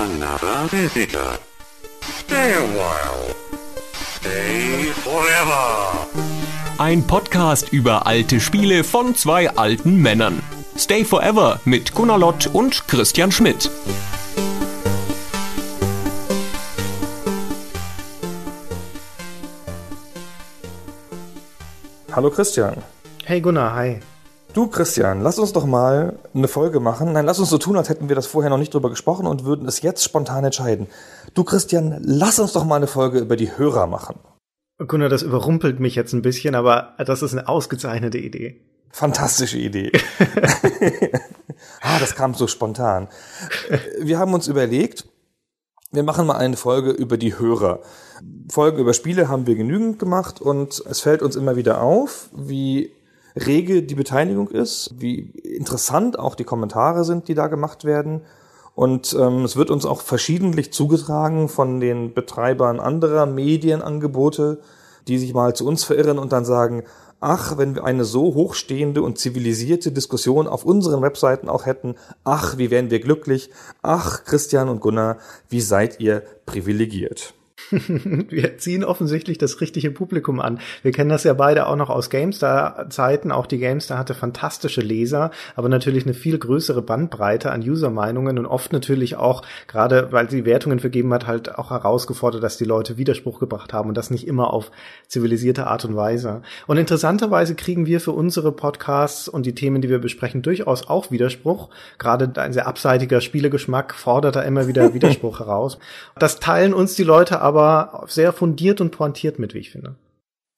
another visitor. Stay a while. Stay forever. Ein Podcast über alte Spiele von zwei alten Männern. Stay Forever mit Gunnar Lott und Christian Schmidt. Hallo Christian. Hey Gunnar, hi. Du Christian, lass uns doch mal eine Folge machen. Nein, lass uns so tun, als hätten wir das vorher noch nicht drüber gesprochen und würden es jetzt spontan entscheiden. Du Christian, lass uns doch mal eine Folge über die Hörer machen. Gunnar, das überrumpelt mich jetzt ein bisschen, aber das ist eine ausgezeichnete Idee. Fantastische Idee. ah, das kam so spontan. Wir haben uns überlegt, wir machen mal eine Folge über die Hörer. Folgen über Spiele haben wir genügend gemacht und es fällt uns immer wieder auf, wie rege die Beteiligung ist, wie interessant auch die Kommentare sind, die da gemacht werden. Und ähm, es wird uns auch verschiedentlich zugetragen von den Betreibern anderer Medienangebote, die sich mal zu uns verirren und dann sagen, ach, wenn wir eine so hochstehende und zivilisierte Diskussion auf unseren Webseiten auch hätten, ach, wie wären wir glücklich, ach, Christian und Gunnar, wie seid ihr privilegiert. wir ziehen offensichtlich das richtige Publikum an. Wir kennen das ja beide auch noch aus GameStar-Zeiten. Auch die GameStar hatte fantastische Leser, aber natürlich eine viel größere Bandbreite an User-Meinungen und oft natürlich auch, gerade weil sie Wertungen vergeben hat, halt auch herausgefordert, dass die Leute Widerspruch gebracht haben und das nicht immer auf zivilisierte Art und Weise. Und interessanterweise kriegen wir für unsere Podcasts und die Themen, die wir besprechen, durchaus auch Widerspruch. Gerade ein sehr abseitiger Spielegeschmack fordert da immer wieder Widerspruch heraus. Das teilen uns die Leute aber aber sehr fundiert und pointiert mit, wie ich finde.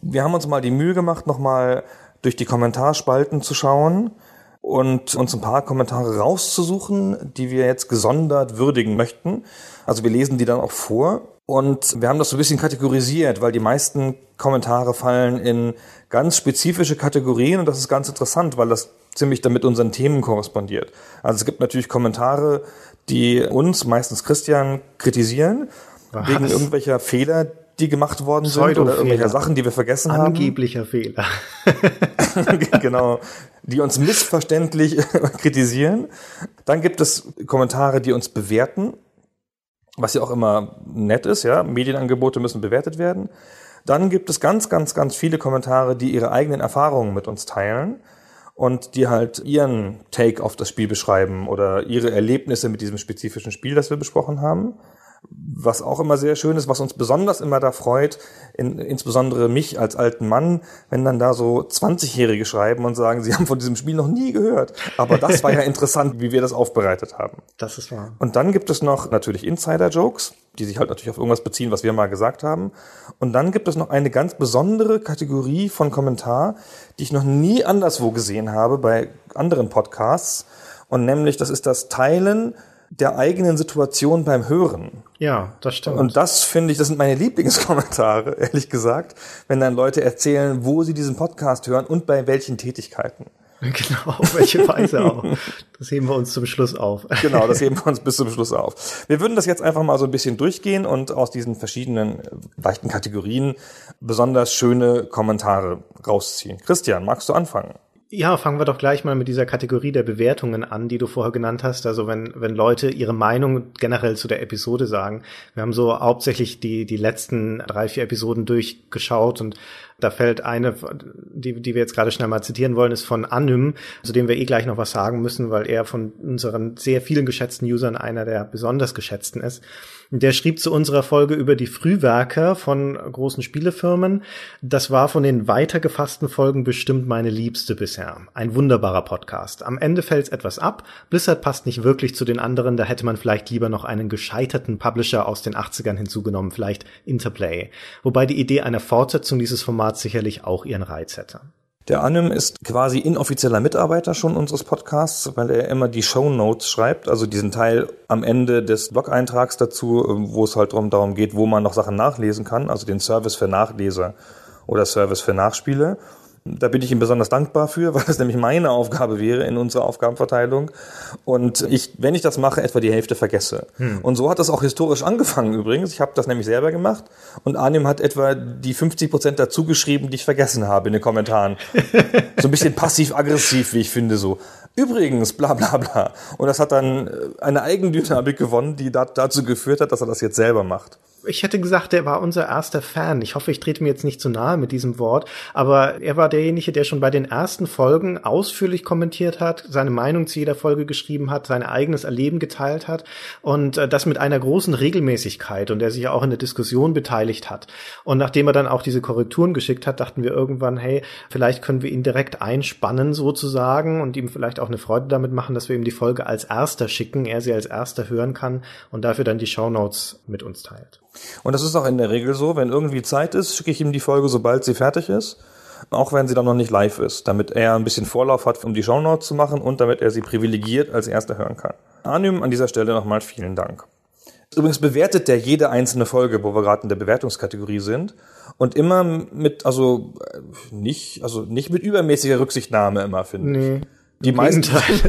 Wir haben uns mal die Mühe gemacht, nochmal durch die Kommentarspalten zu schauen und uns ein paar Kommentare rauszusuchen, die wir jetzt gesondert würdigen möchten. Also wir lesen die dann auch vor und wir haben das so ein bisschen kategorisiert, weil die meisten Kommentare fallen in ganz spezifische Kategorien und das ist ganz interessant, weil das ziemlich damit unseren Themen korrespondiert. Also es gibt natürlich Kommentare, die uns, meistens Christian, kritisieren was? Wegen irgendwelcher Fehler, die gemacht worden sind oder irgendwelcher Sachen, die wir vergessen Angeblicher haben. Angeblicher Fehler. genau. Die uns missverständlich kritisieren. Dann gibt es Kommentare, die uns bewerten, was ja auch immer nett ist, ja. Medienangebote müssen bewertet werden. Dann gibt es ganz, ganz, ganz viele Kommentare, die ihre eigenen Erfahrungen mit uns teilen und die halt ihren Take auf das Spiel beschreiben oder ihre Erlebnisse mit diesem spezifischen Spiel, das wir besprochen haben was auch immer sehr schön ist, was uns besonders immer da freut, in, insbesondere mich als alten Mann, wenn dann da so 20-Jährige schreiben und sagen, sie haben von diesem Spiel noch nie gehört. Aber das war ja interessant, wie wir das aufbereitet haben. Das ist wahr. Und dann gibt es noch natürlich Insider-Jokes, die sich halt natürlich auf irgendwas beziehen, was wir mal gesagt haben. Und dann gibt es noch eine ganz besondere Kategorie von Kommentar, die ich noch nie anderswo gesehen habe bei anderen Podcasts. Und nämlich, das ist das Teilen der eigenen Situation beim Hören. Ja, das stimmt. Und das finde ich, das sind meine Lieblingskommentare, ehrlich gesagt, wenn dann Leute erzählen, wo sie diesen Podcast hören und bei welchen Tätigkeiten. Genau, auf welche Weise auch. Das heben wir uns zum Schluss auf. Genau, das heben wir uns bis zum Schluss auf. Wir würden das jetzt einfach mal so ein bisschen durchgehen und aus diesen verschiedenen leichten Kategorien besonders schöne Kommentare rausziehen. Christian, magst du anfangen? Ja, fangen wir doch gleich mal mit dieser Kategorie der Bewertungen an, die du vorher genannt hast. Also wenn, wenn Leute ihre Meinung generell zu der Episode sagen. Wir haben so hauptsächlich die, die letzten drei, vier Episoden durchgeschaut und da fällt eine, die, die wir jetzt gerade schnell mal zitieren wollen, ist von Anym, zu dem wir eh gleich noch was sagen müssen, weil er von unseren sehr vielen geschätzten Usern einer der besonders geschätzten ist. Der schrieb zu unserer Folge über die Frühwerke von großen Spielefirmen. Das war von den weitergefassten Folgen bestimmt meine liebste bisher. Ein wunderbarer Podcast. Am Ende fällt's etwas ab. Blizzard passt nicht wirklich zu den anderen. Da hätte man vielleicht lieber noch einen gescheiterten Publisher aus den 80ern hinzugenommen, vielleicht Interplay. Wobei die Idee einer Fortsetzung dieses Formats sicherlich auch ihren Reiz hätte. Der Anim ist quasi inoffizieller Mitarbeiter schon unseres Podcasts, weil er immer die Show Notes schreibt, also diesen Teil am Ende des Blog-Eintrags dazu, wo es halt darum geht, wo man noch Sachen nachlesen kann, also den Service für Nachleser oder Service für Nachspiele. Da bin ich ihm besonders dankbar für, weil das nämlich meine Aufgabe wäre in unserer Aufgabenverteilung. Und ich, wenn ich das mache, etwa die Hälfte vergesse. Hm. Und so hat das auch historisch angefangen übrigens. Ich habe das nämlich selber gemacht. Und Arnim hat etwa die 50 Prozent dazu geschrieben, die ich vergessen habe in den Kommentaren. so ein bisschen passiv-aggressiv, wie ich finde, so. Übrigens, bla bla bla. Und das hat dann äh, eine Eigendynamik gewonnen, die dazu geführt hat, dass er das jetzt selber macht ich hätte gesagt, er war unser erster Fan. Ich hoffe, ich trete mir jetzt nicht zu nahe mit diesem Wort, aber er war derjenige, der schon bei den ersten Folgen ausführlich kommentiert hat, seine Meinung zu jeder Folge geschrieben hat, sein eigenes Erleben geteilt hat und äh, das mit einer großen Regelmäßigkeit und der sich auch in der Diskussion beteiligt hat. Und nachdem er dann auch diese Korrekturen geschickt hat, dachten wir irgendwann, hey, vielleicht können wir ihn direkt einspannen sozusagen und ihm vielleicht auch eine Freude damit machen, dass wir ihm die Folge als erster schicken, er sie als erster hören kann und dafür dann die Shownotes mit uns teilt. Und das ist auch in der Regel so, wenn irgendwie Zeit ist, schicke ich ihm die Folge, sobald sie fertig ist. Auch wenn sie dann noch nicht live ist, damit er ein bisschen Vorlauf hat, um die Shownotes zu machen und damit er sie privilegiert als erster hören kann. Anym, an dieser Stelle nochmal vielen Dank. Übrigens bewertet der jede einzelne Folge, wo wir gerade in der Bewertungskategorie sind. Und immer mit, also nicht, also nicht mit übermäßiger Rücksichtnahme immer, finde nee. ich. Die meisten,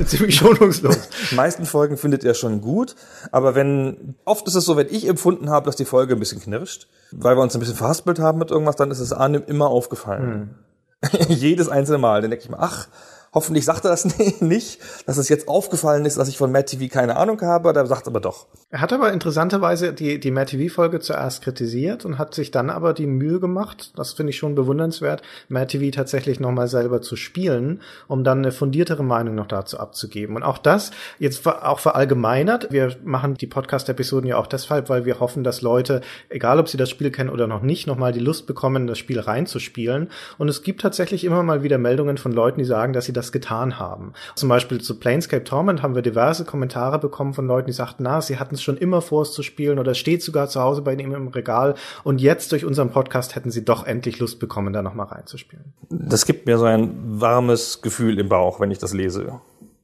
ziemlich schonungslos. Die meisten Folgen findet er schon gut, aber wenn, oft ist es so, wenn ich empfunden habe, dass die Folge ein bisschen knirscht, weil wir uns ein bisschen verhaspelt haben mit irgendwas, dann ist es Arnim immer aufgefallen. Hm. Jedes einzelne Mal. Dann denke ich mir, ach, Hoffentlich sagt er das nicht, dass es jetzt aufgefallen ist, dass ich von Matt TV keine Ahnung habe, der sagt aber doch. Er hat aber interessanterweise die, die Matt TV-Folge zuerst kritisiert und hat sich dann aber die Mühe gemacht, das finde ich schon bewundernswert, Matt TV tatsächlich nochmal selber zu spielen, um dann eine fundiertere Meinung noch dazu abzugeben. Und auch das, jetzt auch verallgemeinert, wir machen die Podcast-Episoden ja auch deshalb, weil wir hoffen, dass Leute, egal ob sie das Spiel kennen oder noch nicht, nochmal die Lust bekommen, das Spiel reinzuspielen. Und es gibt tatsächlich immer mal wieder Meldungen von Leuten, die sagen, dass sie das das getan haben. Zum Beispiel zu Planescape Torment haben wir diverse Kommentare bekommen von Leuten, die sagten, na, sie hatten es schon immer vor, es zu spielen oder es steht sogar zu Hause bei ihnen im Regal und jetzt durch unseren Podcast hätten sie doch endlich Lust bekommen, da nochmal reinzuspielen. Das gibt mir so ein warmes Gefühl im Bauch, wenn ich das lese.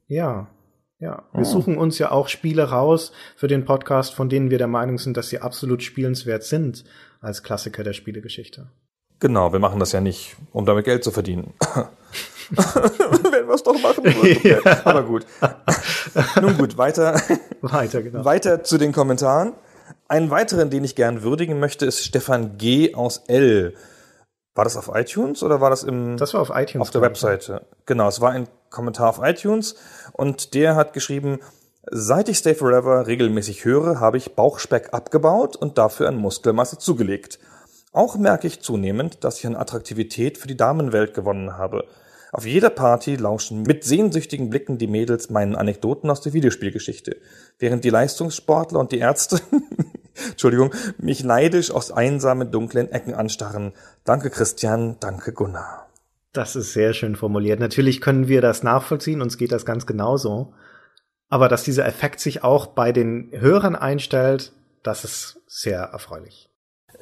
Ja, ja, wir oh. suchen uns ja auch Spiele raus für den Podcast, von denen wir der Meinung sind, dass sie absolut spielenswert sind als Klassiker der Spielegeschichte. Genau, wir machen das ja nicht, um damit Geld zu verdienen. Wir es doch machen würden. Ja. Aber gut. Nun gut, weiter. Weiter, genau. Weiter zu den Kommentaren. Einen weiteren, den ich gern würdigen möchte, ist Stefan G. aus L. War das auf iTunes oder war das im? Das war auf iTunes. Auf der Webseite. Genau, es war ein Kommentar auf iTunes und der hat geschrieben, Seit ich Stay Forever regelmäßig höre, habe ich Bauchspeck abgebaut und dafür an Muskelmasse zugelegt. Auch merke ich zunehmend, dass ich an Attraktivität für die Damenwelt gewonnen habe. Auf jeder Party lauschen mit sehnsüchtigen Blicken die Mädels meinen Anekdoten aus der Videospielgeschichte, während die Leistungssportler und die Ärzte, Entschuldigung, mich neidisch aus einsamen, dunklen Ecken anstarren. Danke Christian, danke Gunnar. Das ist sehr schön formuliert. Natürlich können wir das nachvollziehen, uns geht das ganz genauso. Aber dass dieser Effekt sich auch bei den Hörern einstellt, das ist sehr erfreulich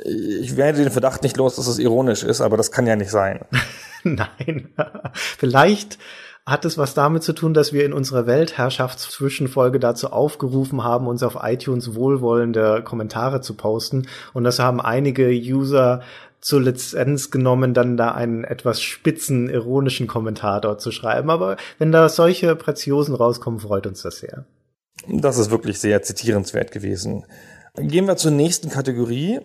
ich werde den Verdacht nicht los, dass es ironisch ist, aber das kann ja nicht sein. Nein. Vielleicht hat es was damit zu tun, dass wir in unserer Weltherrschaftszwischenfolge dazu aufgerufen haben, uns auf iTunes wohlwollende Kommentare zu posten. Und das haben einige User zur Lizenz genommen, dann da einen etwas spitzen, ironischen Kommentar dort zu schreiben. Aber wenn da solche Preziosen rauskommen, freut uns das sehr. Das ist wirklich sehr zitierenswert gewesen. Gehen wir zur nächsten Kategorie.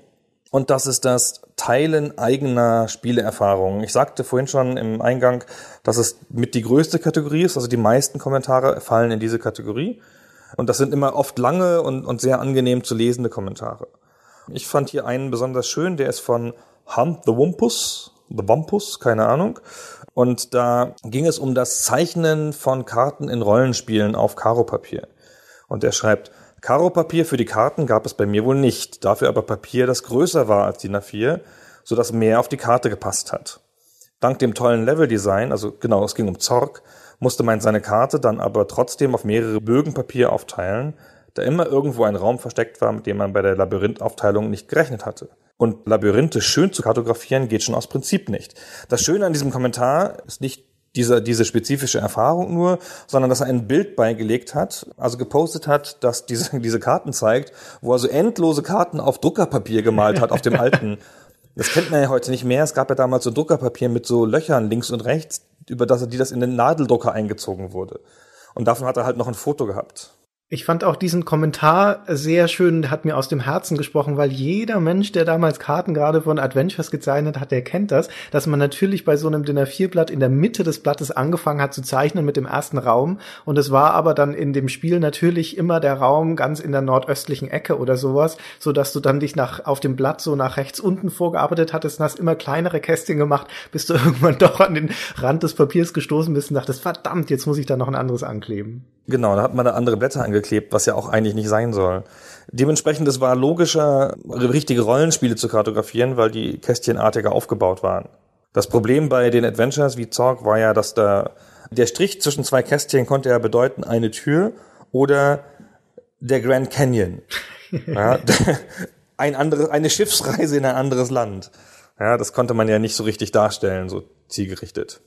Und das ist das Teilen eigener Spieleerfahrungen. Ich sagte vorhin schon im Eingang, dass es mit die größte Kategorie ist. Also die meisten Kommentare fallen in diese Kategorie. Und das sind immer oft lange und, und sehr angenehm zu lesende Kommentare. Ich fand hier einen besonders schön, der ist von Hunt the Wumpus, The Wumpus, keine Ahnung. Und da ging es um das Zeichnen von Karten in Rollenspielen auf Karopapier. Und er schreibt, Karopapier für die Karten gab es bei mir wohl nicht, dafür aber Papier, das größer war als DIN A4, sodass mehr auf die Karte gepasst hat. Dank dem tollen Leveldesign, also genau, es ging um Zorg, musste man seine Karte dann aber trotzdem auf mehrere Bögen Papier aufteilen, da immer irgendwo ein Raum versteckt war, mit dem man bei der Labyrinthaufteilung nicht gerechnet hatte. Und Labyrinthe schön zu kartografieren geht schon aus Prinzip nicht. Das Schöne an diesem Kommentar ist nicht diese, diese spezifische Erfahrung nur, sondern dass er ein Bild beigelegt hat, also gepostet hat, dass diese, diese Karten zeigt, wo er so endlose Karten auf Druckerpapier gemalt hat, auf dem alten Das kennt man ja heute nicht mehr. Es gab ja damals so Druckerpapier mit so Löchern links und rechts, über das, die das in den Nadeldrucker eingezogen wurde. Und davon hat er halt noch ein Foto gehabt. Ich fand auch diesen Kommentar sehr schön, hat mir aus dem Herzen gesprochen, weil jeder Mensch, der damals Karten gerade von Adventures gezeichnet hat, der kennt das, dass man natürlich bei so einem Dinner 4 Blatt in der Mitte des Blattes angefangen hat zu zeichnen mit dem ersten Raum und es war aber dann in dem Spiel natürlich immer der Raum ganz in der nordöstlichen Ecke oder sowas, so dass du dann dich nach auf dem Blatt so nach rechts unten vorgearbeitet hattest und hast immer kleinere Kästchen gemacht, bis du irgendwann doch an den Rand des Papiers gestoßen bist und dachtest, verdammt, jetzt muss ich da noch ein anderes ankleben. Genau, da hat man da andere Blätter angeklebt, was ja auch eigentlich nicht sein soll. Dementsprechend, es war logischer, richtige Rollenspiele zu kartografieren, weil die kästchenartiger aufgebaut waren. Das Problem bei den Adventures wie Zorg war ja, dass da der Strich zwischen zwei Kästchen konnte ja bedeuten eine Tür oder der Grand Canyon. Ja, ein anderes, eine Schiffsreise in ein anderes Land. Ja, das konnte man ja nicht so richtig darstellen, so zielgerichtet.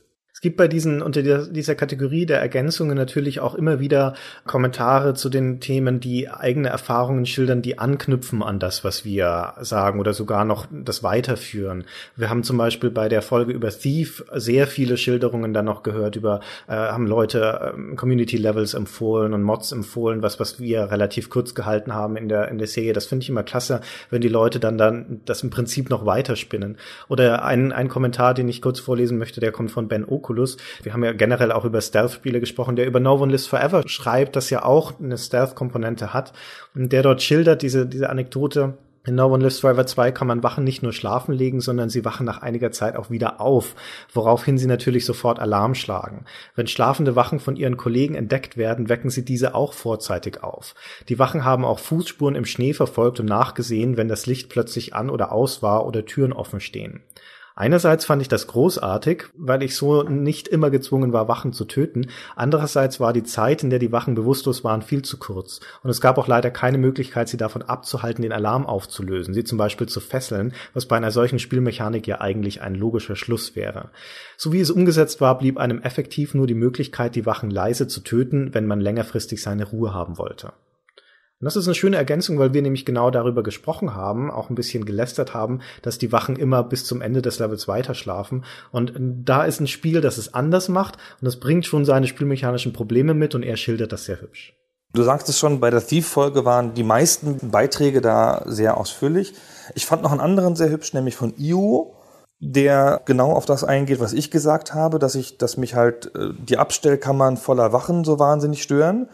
Gibt bei diesen, unter dieser Kategorie der Ergänzungen natürlich auch immer wieder Kommentare zu den Themen, die eigene Erfahrungen schildern, die anknüpfen an das, was wir sagen oder sogar noch das weiterführen. Wir haben zum Beispiel bei der Folge über Thief sehr viele Schilderungen dann noch gehört über, äh, haben Leute äh, Community Levels empfohlen und Mods empfohlen, was, was wir relativ kurz gehalten haben in der, in der Serie. Das finde ich immer klasse, wenn die Leute dann dann das im Prinzip noch weiterspinnen. Oder ein, ein Kommentar, den ich kurz vorlesen möchte, der kommt von Ben Oak Oculus. Wir haben ja generell auch über Stealth-Spiele gesprochen, der über No One Lives Forever schreibt, das ja auch eine Stealth-Komponente hat und der dort schildert diese, diese Anekdote, in No One Lives Forever 2 kann man Wachen nicht nur schlafen legen, sondern sie wachen nach einiger Zeit auch wieder auf, woraufhin sie natürlich sofort Alarm schlagen. Wenn schlafende Wachen von ihren Kollegen entdeckt werden, wecken sie diese auch vorzeitig auf. Die Wachen haben auch Fußspuren im Schnee verfolgt und nachgesehen, wenn das Licht plötzlich an oder aus war oder Türen offen stehen. Einerseits fand ich das großartig, weil ich so nicht immer gezwungen war, Wachen zu töten. Andererseits war die Zeit, in der die Wachen bewusstlos waren, viel zu kurz. Und es gab auch leider keine Möglichkeit, sie davon abzuhalten, den Alarm aufzulösen, sie zum Beispiel zu fesseln, was bei einer solchen Spielmechanik ja eigentlich ein logischer Schluss wäre. So wie es umgesetzt war, blieb einem effektiv nur die Möglichkeit, die Wachen leise zu töten, wenn man längerfristig seine Ruhe haben wollte. Und das ist eine schöne Ergänzung, weil wir nämlich genau darüber gesprochen haben, auch ein bisschen gelästert haben, dass die Wachen immer bis zum Ende des Levels weiter schlafen. Und da ist ein Spiel, das es anders macht und das bringt schon seine spielmechanischen Probleme mit und er schildert das sehr hübsch. Du sagst es schon, bei der Thief-Folge waren die meisten Beiträge da sehr ausführlich. Ich fand noch einen anderen sehr hübsch, nämlich von Io, der genau auf das eingeht, was ich gesagt habe, dass ich, dass mich halt äh, die Abstellkammern voller Wachen so wahnsinnig stören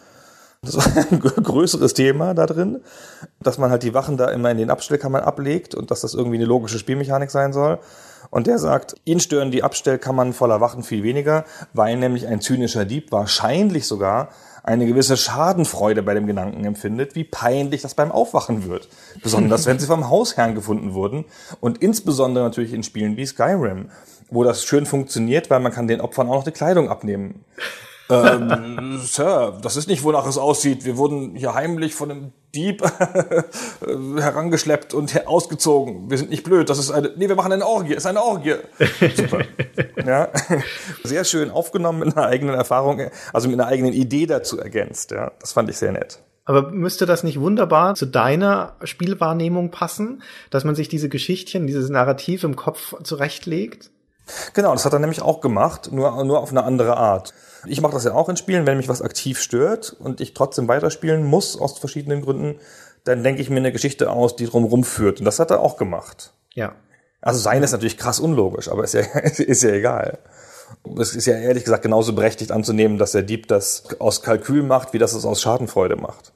das war ein größeres Thema da drin, dass man halt die Wachen da immer in den Abstellkammern ablegt und dass das irgendwie eine logische Spielmechanik sein soll. Und der sagt, ihn stören die Abstellkammern voller Wachen viel weniger, weil nämlich ein zynischer Dieb wahrscheinlich sogar eine gewisse Schadenfreude bei dem Gedanken empfindet, wie peinlich das beim Aufwachen wird. Besonders wenn sie vom Hausherrn gefunden wurden und insbesondere natürlich in Spielen wie Skyrim, wo das schön funktioniert, weil man kann den Opfern auch noch die Kleidung abnehmen ähm, Sir, das ist nicht, wonach es aussieht. Wir wurden hier heimlich von einem Dieb herangeschleppt und ausgezogen. Wir sind nicht blöd. Das ist eine, nee, wir machen eine Orgie. Es ist eine Orgie. Super. ja. Sehr schön aufgenommen mit einer eigenen Erfahrung, also mit einer eigenen Idee dazu ergänzt. Ja. Das fand ich sehr nett. Aber müsste das nicht wunderbar zu deiner Spielwahrnehmung passen, dass man sich diese Geschichtchen, dieses Narrativ im Kopf zurechtlegt? Genau, das hat er nämlich auch gemacht, nur, nur auf eine andere Art. Ich mache das ja auch in Spielen, wenn mich was aktiv stört und ich trotzdem weiterspielen muss aus verschiedenen Gründen, dann denke ich mir eine Geschichte aus, die drumherum führt. Und das hat er auch gemacht. Ja. Also sein ist natürlich krass unlogisch, aber ist ja, ist ja egal. Es ist ja ehrlich gesagt genauso berechtigt anzunehmen, dass der Dieb das aus Kalkül macht, wie das es aus Schadenfreude macht.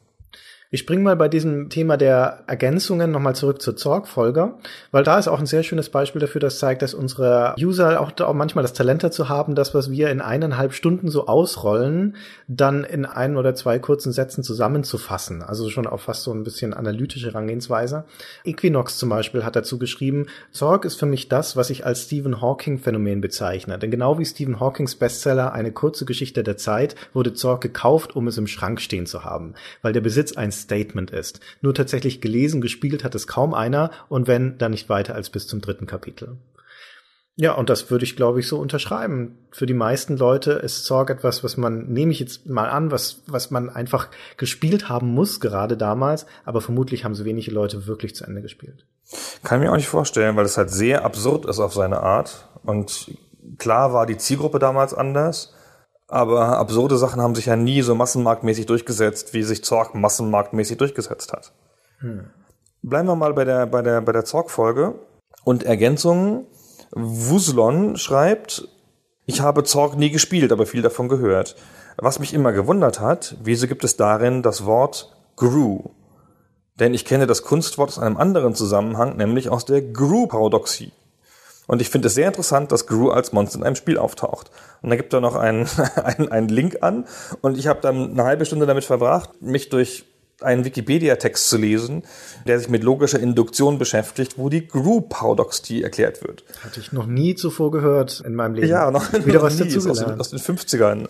Ich springe mal bei diesem Thema der Ergänzungen nochmal zurück zur Zorg-Folge, weil da ist auch ein sehr schönes Beispiel dafür, das zeigt, dass unsere User auch, auch manchmal das Talent dazu haben, das, was wir in eineinhalb Stunden so ausrollen, dann in ein oder zwei kurzen Sätzen zusammenzufassen. Also schon auf fast so ein bisschen analytische Herangehensweise. Equinox zum Beispiel hat dazu geschrieben, Zorg ist für mich das, was ich als Stephen Hawking-Phänomen bezeichne. Denn genau wie Stephen Hawkings Bestseller Eine kurze Geschichte der Zeit wurde Zorg gekauft, um es im Schrank stehen zu haben, weil der Besitz ein Statement ist. Nur tatsächlich gelesen, gespielt hat es kaum einer und wenn, dann nicht weiter als bis zum dritten Kapitel. Ja, und das würde ich, glaube ich, so unterschreiben. Für die meisten Leute ist Zorg etwas, was man, nehme ich jetzt mal an, was, was man einfach gespielt haben muss, gerade damals, aber vermutlich haben so wenige Leute wirklich zu Ende gespielt. Kann ich mir auch nicht vorstellen, weil es halt sehr absurd ist auf seine Art. Und klar war die Zielgruppe damals anders, aber absurde Sachen haben sich ja nie so massenmarktmäßig durchgesetzt, wie sich Zorg massenmarktmäßig durchgesetzt hat. Hm. Bleiben wir mal bei der, bei der, bei der Zorg-Folge und Ergänzungen Wuslon schreibt, ich habe Zorg nie gespielt, aber viel davon gehört. Was mich immer gewundert hat, wieso gibt es darin das Wort Gru? Denn ich kenne das Kunstwort aus einem anderen Zusammenhang, nämlich aus der Gru-Paradoxie. Und ich finde es sehr interessant, dass Gru als Monster in einem Spiel auftaucht. Und da gibt er noch einen, einen, einen Link an. Und ich habe dann eine halbe Stunde damit verbracht, mich durch einen Wikipedia-Text zu lesen, der sich mit logischer Induktion beschäftigt, wo die Group-Paradoxie erklärt wird. Hatte ich noch nie zuvor gehört in meinem Leben. Ja, noch, wieder noch was nie, dazu aus den, aus den 50ern.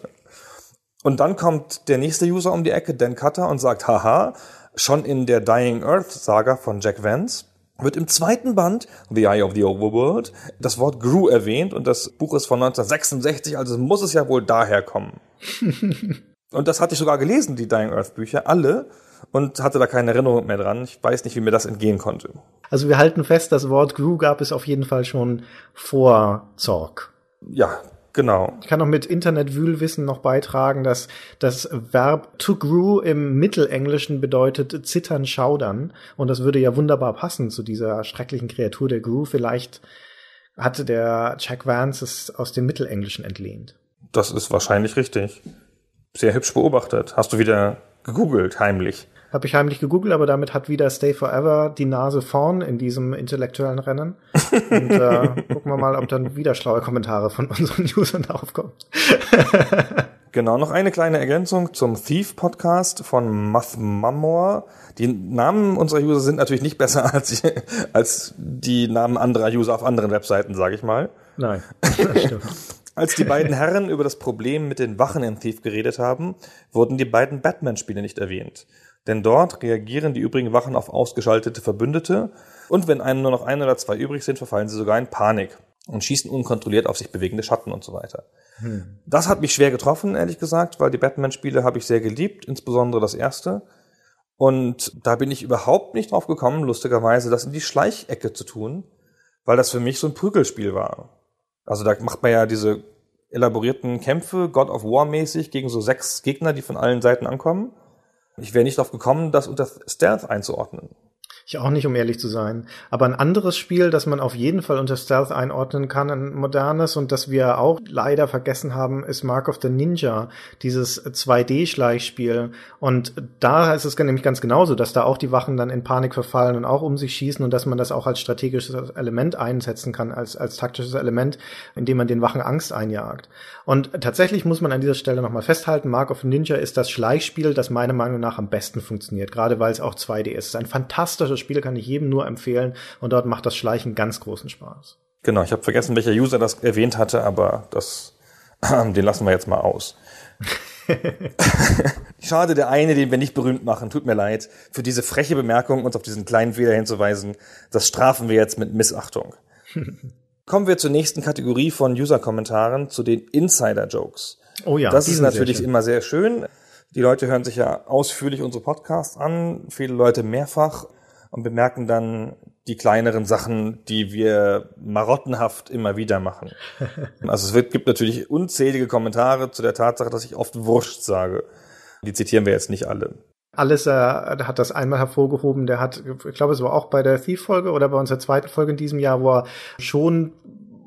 Und dann kommt der nächste User um die Ecke, Dan Cutter, und sagt, haha, schon in der Dying Earth Saga von Jack Vance wird im zweiten Band, The Eye of the Overworld, das Wort Gru erwähnt und das Buch ist von 1966, also muss es ja wohl daher kommen. und das hatte ich sogar gelesen, die Dying Earth Bücher, alle und hatte da keine Erinnerung mehr dran. Ich weiß nicht, wie mir das entgehen konnte. Also wir halten fest, das Wort Grew gab es auf jeden Fall schon vor Zorg. Ja, genau. Ich kann noch mit Internetwühlwissen noch beitragen, dass das Verb to grew im Mittelenglischen bedeutet zittern, schaudern. Und das würde ja wunderbar passen zu dieser schrecklichen Kreatur der Grew. Vielleicht hatte der Jack Vance es aus dem Mittelenglischen entlehnt. Das ist wahrscheinlich richtig. Sehr hübsch beobachtet. Hast du wieder gegoogelt, heimlich? Habe ich heimlich gegoogelt, aber damit hat wieder Stay Forever die Nase vorn in diesem intellektuellen Rennen. Und äh, gucken wir mal, ob dann wieder schlaue Kommentare von unseren Usern darauf kommen. Genau, noch eine kleine Ergänzung zum Thief-Podcast von Muff Mamor. Die Namen unserer User sind natürlich nicht besser als, als die Namen anderer User auf anderen Webseiten, sage ich mal. Nein, das stimmt. Als die beiden Herren über das Problem mit den Wachen in Thief geredet haben, wurden die beiden Batman-Spiele nicht erwähnt. Denn dort reagieren die übrigen Wachen auf ausgeschaltete Verbündete und wenn einem nur noch ein oder zwei übrig sind, verfallen sie sogar in Panik und schießen unkontrolliert auf sich bewegende Schatten und so weiter. Hm. Das hat mich schwer getroffen, ehrlich gesagt, weil die Batman-Spiele habe ich sehr geliebt, insbesondere das erste. Und da bin ich überhaupt nicht drauf gekommen, lustigerweise, das in die Schleichecke zu tun, weil das für mich so ein Prügelspiel war. Also da macht man ja diese elaborierten Kämpfe, God of War mäßig, gegen so sechs Gegner, die von allen Seiten ankommen. Ich wäre nicht darauf gekommen, das unter Stealth einzuordnen. Ich auch nicht, um ehrlich zu sein. Aber ein anderes Spiel, das man auf jeden Fall unter Stealth einordnen kann, ein modernes und das wir auch leider vergessen haben, ist Mark of the Ninja, dieses 2D-Schleichspiel. Und da ist es nämlich ganz genauso, dass da auch die Wachen dann in Panik verfallen und auch um sich schießen und dass man das auch als strategisches Element einsetzen kann, als, als taktisches Element, indem man den Wachen Angst einjagt. Und tatsächlich muss man an dieser Stelle nochmal festhalten, Mark of the Ninja ist das Schleichspiel, das meiner Meinung nach am besten funktioniert, gerade weil es auch 2D ist. Es ist ein fantastisches das Spiel kann ich jedem nur empfehlen und dort macht das Schleichen ganz großen Spaß. Genau, ich habe vergessen, welcher User das erwähnt hatte, aber das, den lassen wir jetzt mal aus. Schade, der eine, den wir nicht berühmt machen, tut mir leid, für diese freche Bemerkung, uns auf diesen kleinen Fehler hinzuweisen, das strafen wir jetzt mit Missachtung. Kommen wir zur nächsten Kategorie von User-Kommentaren, zu den Insider-Jokes. Oh ja, das ist natürlich immer sehr schön. Die Leute hören sich ja ausführlich unsere Podcasts an, viele Leute mehrfach und bemerken dann die kleineren Sachen, die wir marottenhaft immer wieder machen. Also es wird, gibt natürlich unzählige Kommentare zu der Tatsache, dass ich oft Wurscht sage. Die zitieren wir jetzt nicht alle. Alles, äh, hat das einmal hervorgehoben. Der hat, ich glaube, es war auch bei der Thief-Folge oder bei unserer zweiten Folge in diesem Jahr, wo er schon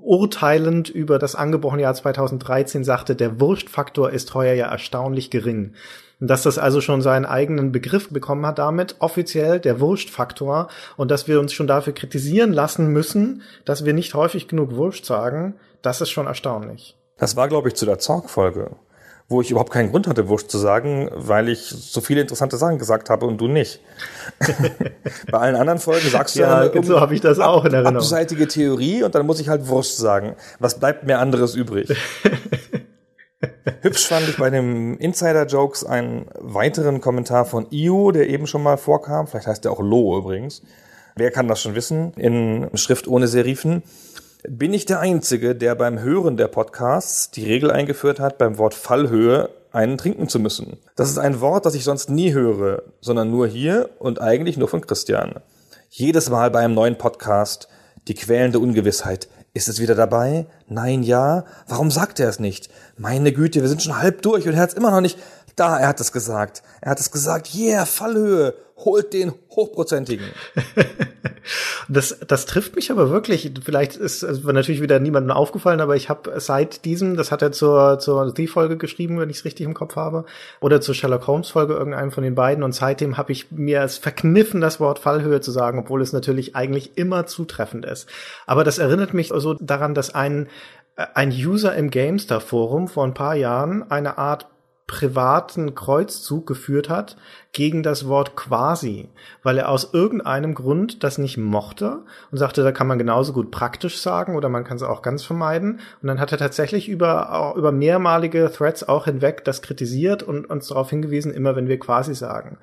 urteilend über das angebrochene Jahr 2013 sagte, der Wurstfaktor ist heuer ja erstaunlich gering. Dass das also schon seinen eigenen Begriff bekommen hat damit, offiziell der Wurstfaktor, und dass wir uns schon dafür kritisieren lassen müssen, dass wir nicht häufig genug Wurst sagen, das ist schon erstaunlich. Das war, glaube ich, zu der Zorg-Folge, wo ich überhaupt keinen Grund hatte, Wurst zu sagen, weil ich so viele interessante Sachen gesagt habe und du nicht. Bei allen anderen Folgen sagst du ja, ja so habe ich das auch in Erinnerung. Abseitige Theorie und dann muss ich halt Wurst sagen. Was bleibt mir anderes übrig? Hübsch fand ich bei dem Insider-Jokes einen weiteren Kommentar von Io, der eben schon mal vorkam. Vielleicht heißt der auch Lo übrigens. Wer kann das schon wissen? In Schrift ohne Serifen. Bin ich der Einzige, der beim Hören der Podcasts die Regel eingeführt hat, beim Wort Fallhöhe einen trinken zu müssen. Das ist ein Wort, das ich sonst nie höre, sondern nur hier und eigentlich nur von Christian. Jedes Mal bei einem neuen Podcast die quälende Ungewissheit. Ist es wieder dabei? Nein, ja. Warum sagt er es nicht? Meine Güte, wir sind schon halb durch und er hat es immer noch nicht. Da, er hat es gesagt. Er hat es gesagt. Yeah, Fallhöhe. Holt den hochprozentigen. Das, das trifft mich aber wirklich. Vielleicht ist es natürlich wieder niemandem aufgefallen, aber ich habe seit diesem, das hat er zur, zur The-Folge geschrieben, wenn ich es richtig im Kopf habe, oder zur Sherlock Holmes-Folge, irgendeinem von den beiden. Und seitdem habe ich mir es verkniffen, das Wort Fallhöhe zu sagen, obwohl es natürlich eigentlich immer zutreffend ist. Aber das erinnert mich so daran, dass ein, ein User im GameStar-Forum vor ein paar Jahren eine Art privaten Kreuzzug geführt hat gegen das Wort quasi, weil er aus irgendeinem Grund das nicht mochte und sagte, da kann man genauso gut praktisch sagen oder man kann es auch ganz vermeiden. Und dann hat er tatsächlich über, über mehrmalige Threads auch hinweg das kritisiert und uns darauf hingewiesen, immer wenn wir quasi sagen.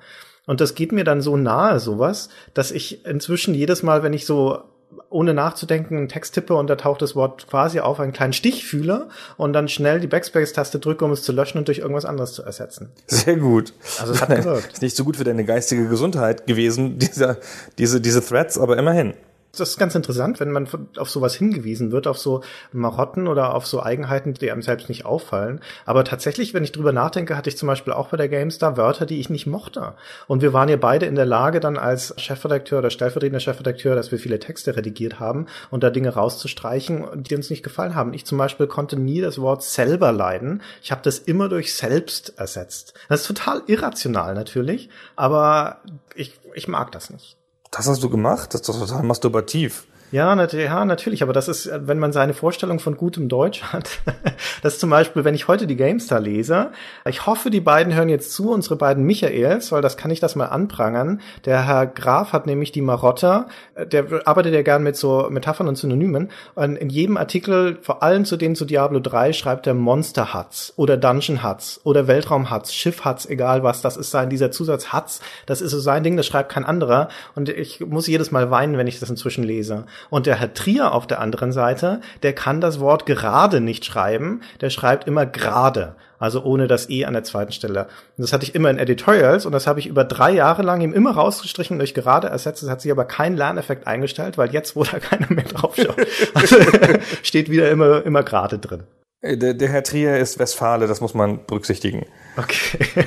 Und das geht mir dann so nahe, sowas, dass ich inzwischen jedes Mal, wenn ich so ohne nachzudenken einen Text tippe und da taucht das Wort quasi auf einen kleinen Stichfühler und dann schnell die Backspace-Taste drücke, um es zu löschen und durch irgendwas anderes zu ersetzen. Sehr gut. Also es hat gewirkt. Ist nicht so gut für deine geistige Gesundheit gewesen, diese, diese, diese Threads, aber immerhin das ist ganz interessant, wenn man auf sowas hingewiesen wird, auf so Marotten oder auf so Eigenheiten, die einem selbst nicht auffallen. Aber tatsächlich, wenn ich drüber nachdenke, hatte ich zum Beispiel auch bei der GameStar Wörter, die ich nicht mochte. Und wir waren ja beide in der Lage, dann als Chefredakteur oder stellvertretender Chefredakteur, dass wir viele Texte redigiert haben und da Dinge rauszustreichen, die uns nicht gefallen haben. Ich zum Beispiel konnte nie das Wort selber leiden. Ich habe das immer durch selbst ersetzt. Das ist total irrational natürlich, aber ich, ich mag das nicht. Das hast du gemacht? Das ist doch total masturbativ. Ja, nat ja, natürlich, aber das ist, wenn man seine Vorstellung von gutem Deutsch hat. das ist zum Beispiel, wenn ich heute die GameStar lese, ich hoffe, die beiden hören jetzt zu, unsere beiden Michaels, weil das kann ich das mal anprangern. Der Herr Graf hat nämlich die Marotta, der arbeitet ja gern mit so Metaphern und Synonymen. Und in jedem Artikel, vor allem zu denen zu Diablo 3, schreibt er Monster Huts oder Dungeon Huts oder Weltraum Huts, Schiff Huts, egal was. Das ist sein, dieser Zusatz Huts, das ist so sein Ding, das schreibt kein anderer. Und ich muss jedes Mal weinen, wenn ich das inzwischen lese. Und der Herr Trier auf der anderen Seite, der kann das Wort gerade nicht schreiben, der schreibt immer gerade, also ohne das E an der zweiten Stelle. Und das hatte ich immer in Editorials und das habe ich über drei Jahre lang ihm immer rausgestrichen und durch gerade ersetzt. Es hat sich aber kein Lerneffekt eingestellt, weil jetzt, wo da keiner mehr drauf schaut, also steht wieder immer, immer gerade drin. Der, der Herr Trier ist Westfale, das muss man berücksichtigen. Okay.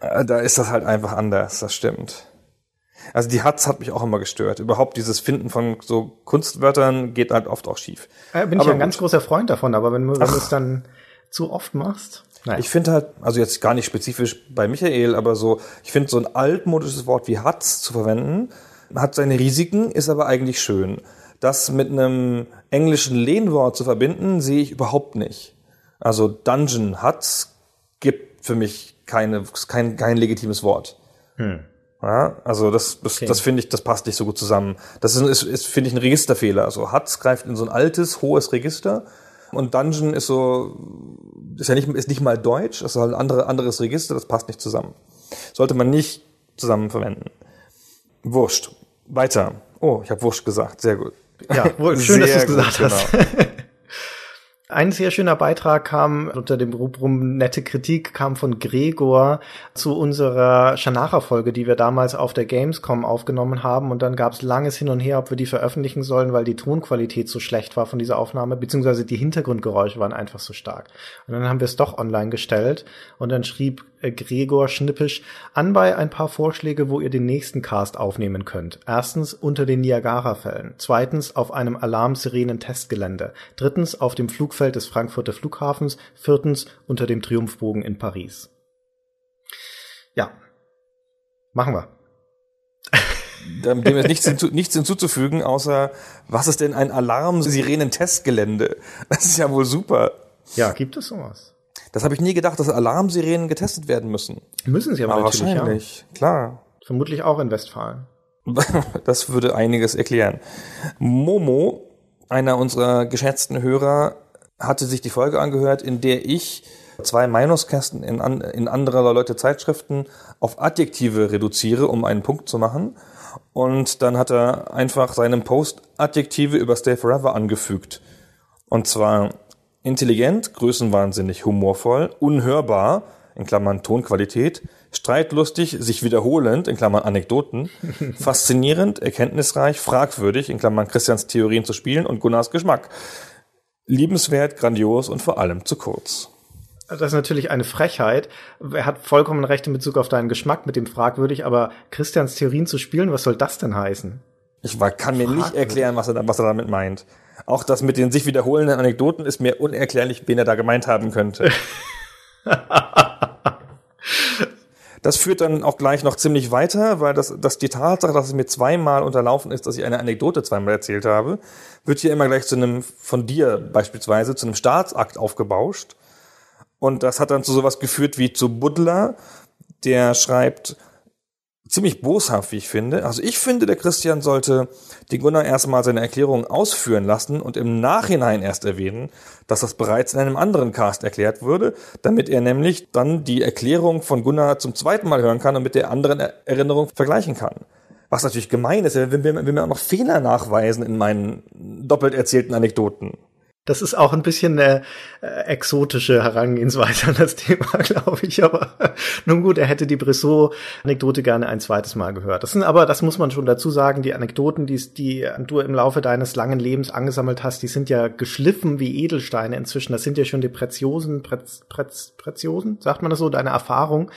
da ist das halt einfach anders, das stimmt. Also die Hatz hat mich auch immer gestört. Überhaupt dieses Finden von so Kunstwörtern geht halt oft auch schief. Äh, bin aber ich ein gut. ganz großer Freund davon, aber wenn, wenn du es dann zu oft machst. Naja. Ich finde halt, also jetzt gar nicht spezifisch bei Michael, aber so, ich finde so ein altmodisches Wort wie Hatz zu verwenden, hat seine Risiken, ist aber eigentlich schön. Das mit einem englischen Lehnwort zu verbinden, sehe ich überhaupt nicht. Also Dungeon Hatz gibt für mich keine, kein, kein legitimes Wort. Hm. Ja, also das, das, okay. das finde ich, das passt nicht so gut zusammen. Das ist, ist, ist finde ich, ein Registerfehler. Also Hatz greift in so ein altes, hohes Register und Dungeon ist so, ist ja nicht, ist nicht mal Deutsch, das ist halt ein andere, anderes Register, das passt nicht zusammen. Sollte man nicht zusammen verwenden. Wurscht. Weiter. Oh, ich habe Wurscht gesagt. Sehr gut. Ja, schön, dass du es gesagt gut, hast. Ein sehr schöner Beitrag kam unter dem Rubrum nette Kritik kam von Gregor zu unserer Shanacha-Folge, die wir damals auf der Gamescom aufgenommen haben. Und dann gab es langes Hin und Her, ob wir die veröffentlichen sollen, weil die Tonqualität so schlecht war von dieser Aufnahme, beziehungsweise die Hintergrundgeräusche waren einfach so stark. Und dann haben wir es doch online gestellt und dann schrieb Gregor schnippisch anbei ein paar Vorschläge, wo ihr den nächsten Cast aufnehmen könnt. Erstens unter den Niagara-Fällen. Zweitens auf einem Alarmsirenen-Testgelände. Drittens auf dem Flugfeld des Frankfurter Flughafens. Viertens unter dem Triumphbogen in Paris. Ja. Machen wir. Dem ist nichts, hinzu, nichts hinzuzufügen, außer was ist denn ein Alarm-Sirenen-Testgelände? Das ist ja wohl super. Ja, gibt es sowas? Das habe ich nie gedacht, dass Alarmsirenen getestet werden müssen. Müssen sie aber, aber natürlich, wahrscheinlich, ja. klar. Vermutlich auch in Westfalen. Das würde einiges erklären. Momo, einer unserer geschätzten Hörer, hatte sich die Folge angehört, in der ich zwei Meinungskästen in, in anderer Leute Zeitschriften auf Adjektive reduziere, um einen Punkt zu machen. Und dann hat er einfach seinem Post Adjektive über Stay Forever angefügt. Und zwar intelligent, größenwahnsinnig, humorvoll, unhörbar, in Klammern Tonqualität, streitlustig, sich wiederholend, in Klammern Anekdoten, faszinierend, erkenntnisreich, fragwürdig, in Klammern Christians Theorien zu spielen und Gunnars Geschmack. Liebenswert, grandios und vor allem zu kurz. Das ist natürlich eine Frechheit. Er hat vollkommen recht in Bezug auf deinen Geschmack mit dem fragwürdig, aber Christians Theorien zu spielen, was soll das denn heißen? Ich kann mir nicht erklären, was er, was er damit meint. Auch das mit den sich wiederholenden Anekdoten ist mir unerklärlich, wen er da gemeint haben könnte. Das führt dann auch gleich noch ziemlich weiter, weil das, das die Tatsache, dass es mir zweimal unterlaufen ist, dass ich eine Anekdote zweimal erzählt habe, wird hier immer gleich zu einem, von dir beispielsweise, zu einem Staatsakt aufgebauscht. Und das hat dann zu sowas geführt wie zu Buddler, der schreibt, ziemlich boshaft, wie ich finde. Also ich finde, der Christian sollte die Gunnar erstmal seine Erklärung ausführen lassen und im Nachhinein erst erwähnen, dass das bereits in einem anderen Cast erklärt würde, damit er nämlich dann die Erklärung von Gunnar zum zweiten Mal hören kann und mit der anderen Erinnerung vergleichen kann. Was natürlich gemein ist, will mir, will mir auch noch Fehler nachweisen in meinen doppelt erzählten Anekdoten. Das ist auch ein bisschen eine äh, exotische Herangehensweise an das Thema, glaube ich. Aber nun gut, er hätte die Bressot-Anekdote gerne ein zweites Mal gehört. Das sind aber, das muss man schon dazu sagen, die Anekdoten, die, die du im Laufe deines langen Lebens angesammelt hast, die sind ja geschliffen wie Edelsteine inzwischen. Das sind ja schon die Preziosen, Prez, Prez, Preziosen, sagt man das so, deine Erfahrung.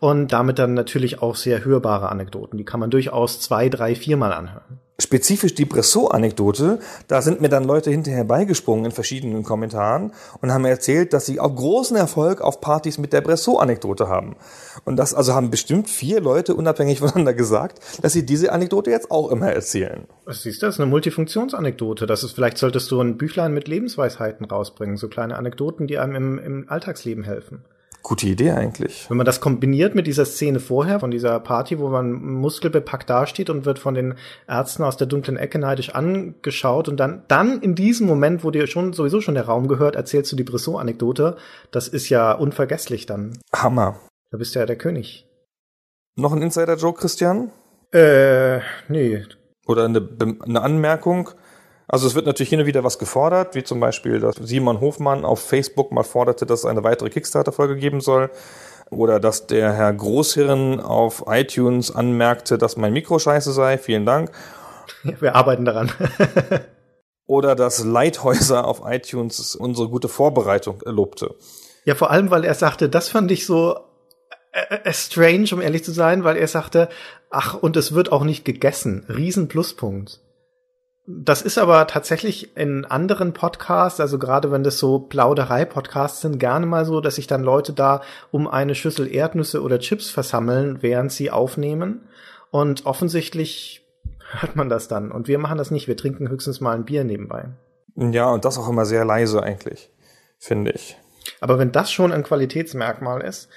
Und damit dann natürlich auch sehr hörbare Anekdoten. Die kann man durchaus zwei, drei, viermal anhören spezifisch die Bressot-Anekdote, da sind mir dann Leute hinterher beigesprungen in verschiedenen Kommentaren und haben erzählt, dass sie auch großen Erfolg auf Partys mit der Bressot-Anekdote haben. Und das also haben bestimmt vier Leute unabhängig voneinander gesagt, dass sie diese Anekdote jetzt auch immer erzählen. Was siehst du, das ist eine Multifunktionsanekdote. Das ist, vielleicht solltest du ein Büchlein mit Lebensweisheiten rausbringen, so kleine Anekdoten, die einem im, im Alltagsleben helfen. Gute Idee eigentlich. Wenn man das kombiniert mit dieser Szene vorher, von dieser Party, wo man muskelbepackt dasteht und wird von den Ärzten aus der dunklen Ecke neidisch angeschaut und dann, dann in diesem Moment, wo dir schon sowieso schon der Raum gehört, erzählst du die Bressot-Anekdote. Das ist ja unvergesslich dann. Hammer. Da bist du ja der König. Noch ein Insider-Joke, Christian? Äh, nee. Oder eine, eine Anmerkung? Also es wird natürlich hin und wieder was gefordert, wie zum Beispiel, dass Simon Hofmann auf Facebook mal forderte, dass es eine weitere Kickstarter-Folge geben soll. Oder dass der Herr Großhirn auf iTunes anmerkte, dass mein Mikro scheiße sei. Vielen Dank. Wir arbeiten daran. Oder dass Lighthäuser auf iTunes unsere gute Vorbereitung lobte. Ja, vor allem, weil er sagte, das fand ich so äh, äh, strange, um ehrlich zu sein, weil er sagte, ach, und es wird auch nicht gegessen. Riesen Pluspunkt. Das ist aber tatsächlich in anderen Podcasts, also gerade wenn das so Plauderei-Podcasts sind, gerne mal so, dass sich dann Leute da um eine Schüssel Erdnüsse oder Chips versammeln, während sie aufnehmen. Und offensichtlich hört man das dann. Und wir machen das nicht. Wir trinken höchstens mal ein Bier nebenbei. Ja, und das auch immer sehr leise eigentlich, finde ich. Aber wenn das schon ein Qualitätsmerkmal ist,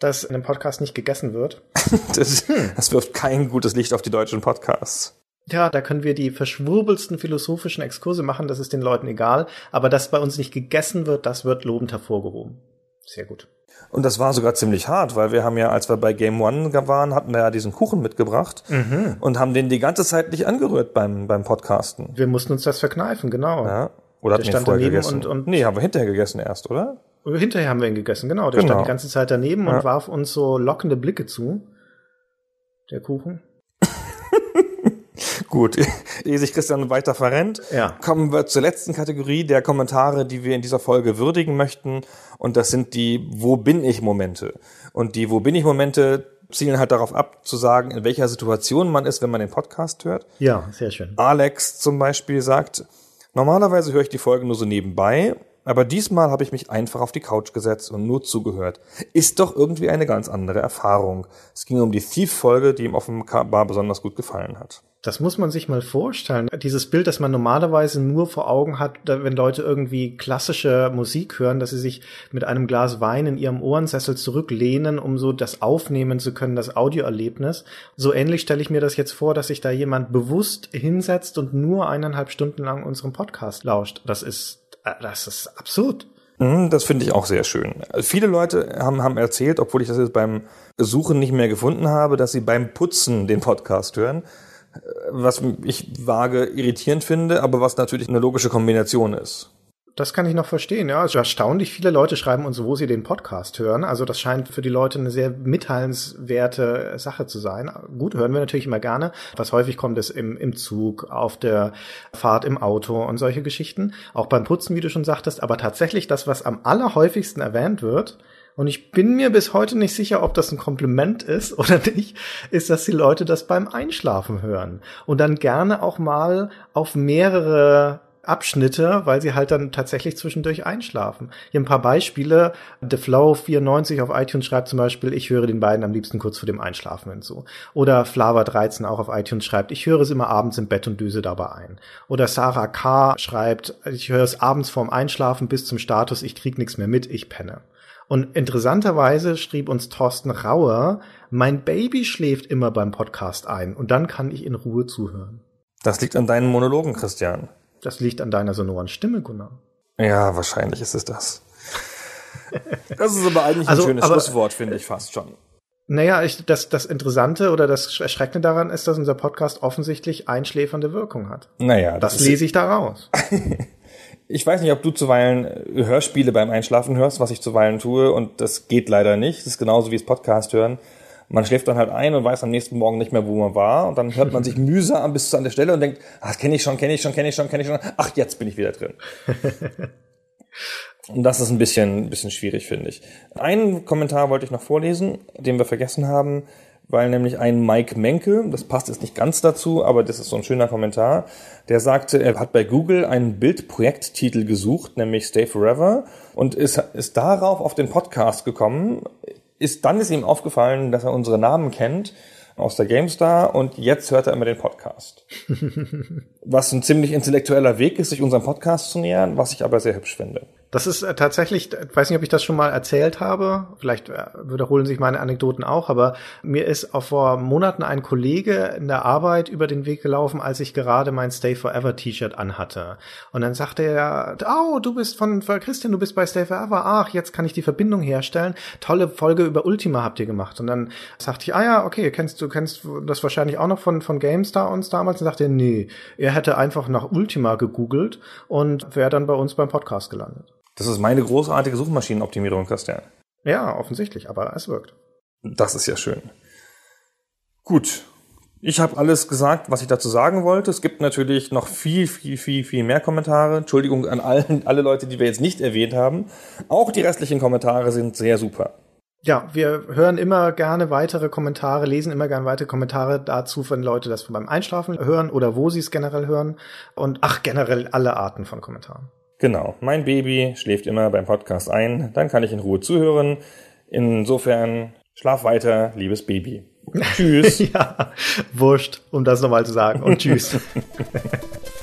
dass in einem Podcast nicht gegessen wird. das, das wirft kein gutes Licht auf die deutschen Podcasts. Ja, da können wir die verschwurbelsten philosophischen Exkurse machen, das ist den Leuten egal. Aber dass bei uns nicht gegessen wird, das wird lobend hervorgehoben. Sehr gut. Und das war sogar ziemlich hart, weil wir haben ja, als wir bei Game One waren, hatten wir ja diesen Kuchen mitgebracht mhm. und haben den die ganze Zeit nicht angerührt beim, beim Podcasten. Wir mussten uns das verkneifen, genau. Ja. Oder hatten wir vorher gegessen? Und, und nee, haben wir hinterher gegessen erst, oder? Hinterher haben wir ihn gegessen, genau. Der genau. stand die ganze Zeit daneben ja. und warf uns so lockende Blicke zu. Der Kuchen. Gut, ehe sich Christian weiter verrennt, ja. kommen wir zur letzten Kategorie der Kommentare, die wir in dieser Folge würdigen möchten. Und das sind die Wo bin ich Momente. Und die Wo bin ich Momente zielen halt darauf ab, zu sagen, in welcher Situation man ist, wenn man den Podcast hört. Ja, sehr schön. Alex zum Beispiel sagt, normalerweise höre ich die Folge nur so nebenbei aber diesmal habe ich mich einfach auf die Couch gesetzt und nur zugehört. Ist doch irgendwie eine ganz andere Erfahrung. Es ging um die Thief-Folge, die ihm offenbar besonders gut gefallen hat. Das muss man sich mal vorstellen. Dieses Bild, das man normalerweise nur vor Augen hat, wenn Leute irgendwie klassische Musik hören, dass sie sich mit einem Glas Wein in ihrem Ohrensessel zurücklehnen, um so das aufnehmen zu können, das Audioerlebnis. So ähnlich stelle ich mir das jetzt vor, dass sich da jemand bewusst hinsetzt und nur eineinhalb Stunden lang unserem Podcast lauscht. Das ist das ist absurd. Mhm, das finde ich auch sehr schön. Viele Leute haben, haben erzählt, obwohl ich das jetzt beim Suchen nicht mehr gefunden habe, dass sie beim Putzen den Podcast hören. was ich vage irritierend finde, aber was natürlich eine logische Kombination ist. Das kann ich noch verstehen, ja. Also erstaunlich viele Leute schreiben uns, wo sie den Podcast hören. Also das scheint für die Leute eine sehr mitteilenswerte Sache zu sein. Gut, hören wir natürlich immer gerne. Was häufig kommt, ist im, im Zug, auf der Fahrt im Auto und solche Geschichten. Auch beim Putzen, wie du schon sagtest. Aber tatsächlich das, was am allerhäufigsten erwähnt wird, und ich bin mir bis heute nicht sicher, ob das ein Kompliment ist oder nicht, ist, dass die Leute das beim Einschlafen hören. Und dann gerne auch mal auf mehrere Abschnitte, weil sie halt dann tatsächlich zwischendurch einschlafen. Hier ein paar Beispiele. The Flow 94 auf iTunes schreibt zum Beispiel, ich höre den beiden am liebsten kurz vor dem Einschlafen hinzu. Oder Flava 13 auch auf iTunes schreibt, ich höre es immer abends im Bett und düse dabei ein. Oder Sarah K. schreibt, ich höre es abends vorm Einschlafen bis zum Status, ich krieg nichts mehr mit, ich penne. Und interessanterweise schrieb uns Thorsten Rauer, mein Baby schläft immer beim Podcast ein und dann kann ich in Ruhe zuhören. Das liegt an deinen Monologen, Christian. Das liegt an deiner sonoren Stimme, Gunnar. Ja, wahrscheinlich ist es das. Das ist aber eigentlich ein also, schönes aber, Schlusswort, finde ich fast schon. Naja, ich, das, das Interessante oder das Erschreckende daran ist, dass unser Podcast offensichtlich einschläfernde Wirkung hat. Naja, das, das lese ich da raus. ich weiß nicht, ob du zuweilen Hörspiele beim Einschlafen hörst, was ich zuweilen tue, und das geht leider nicht. Das ist genauso wie das Podcast hören man schläft dann halt ein und weiß am nächsten Morgen nicht mehr, wo man war. Und dann hört man sich mühsam bis zu an der Stelle und denkt, ah, kenne ich schon, kenne ich schon, kenne ich schon, kenne ich schon. Ach, jetzt bin ich wieder drin. Und das ist ein bisschen, ein bisschen schwierig, finde ich. Einen Kommentar wollte ich noch vorlesen, den wir vergessen haben, weil nämlich ein Mike Menke, das passt jetzt nicht ganz dazu, aber das ist so ein schöner Kommentar, der sagte, er hat bei Google einen Bildprojekttitel gesucht, nämlich Stay Forever, und ist, ist darauf auf den Podcast gekommen, ist, dann ist ihm aufgefallen, dass er unsere Namen kennt aus der GameStar und jetzt hört er immer den Podcast. was ein ziemlich intellektueller Weg ist, sich unserem Podcast zu nähern, was ich aber sehr hübsch finde. Das ist äh, tatsächlich, ich weiß nicht, ob ich das schon mal erzählt habe, vielleicht äh, wiederholen sich meine Anekdoten auch, aber mir ist auch vor Monaten ein Kollege in der Arbeit über den Weg gelaufen, als ich gerade mein Stay Forever T-Shirt anhatte. Und dann sagte er, oh, du bist von, von Christian, du bist bei Stay Forever, ach, jetzt kann ich die Verbindung herstellen. Tolle Folge über Ultima habt ihr gemacht. Und dann sagte ich, ah ja, okay, kennst du kennst das wahrscheinlich auch noch von, von GameStar uns damals? Und sagte er, nee, er hätte einfach nach Ultima gegoogelt und wäre dann bei uns beim Podcast gelandet. Das ist meine großartige Suchmaschinenoptimierung, Christian. Ja, offensichtlich, aber es wirkt. Das ist ja schön. Gut. Ich habe alles gesagt, was ich dazu sagen wollte. Es gibt natürlich noch viel, viel, viel, viel mehr Kommentare. Entschuldigung an allen, alle Leute, die wir jetzt nicht erwähnt haben. Auch die restlichen Kommentare sind sehr super. Ja, wir hören immer gerne weitere Kommentare, lesen immer gerne weitere Kommentare dazu, wenn Leute das beim Einschlafen hören oder wo sie es generell hören. Und ach, generell alle Arten von Kommentaren. Genau, mein Baby schläft immer beim Podcast ein, dann kann ich in Ruhe zuhören. Insofern schlaf weiter, liebes Baby. Tschüss. ja, wurscht, um das nochmal zu sagen. Und tschüss.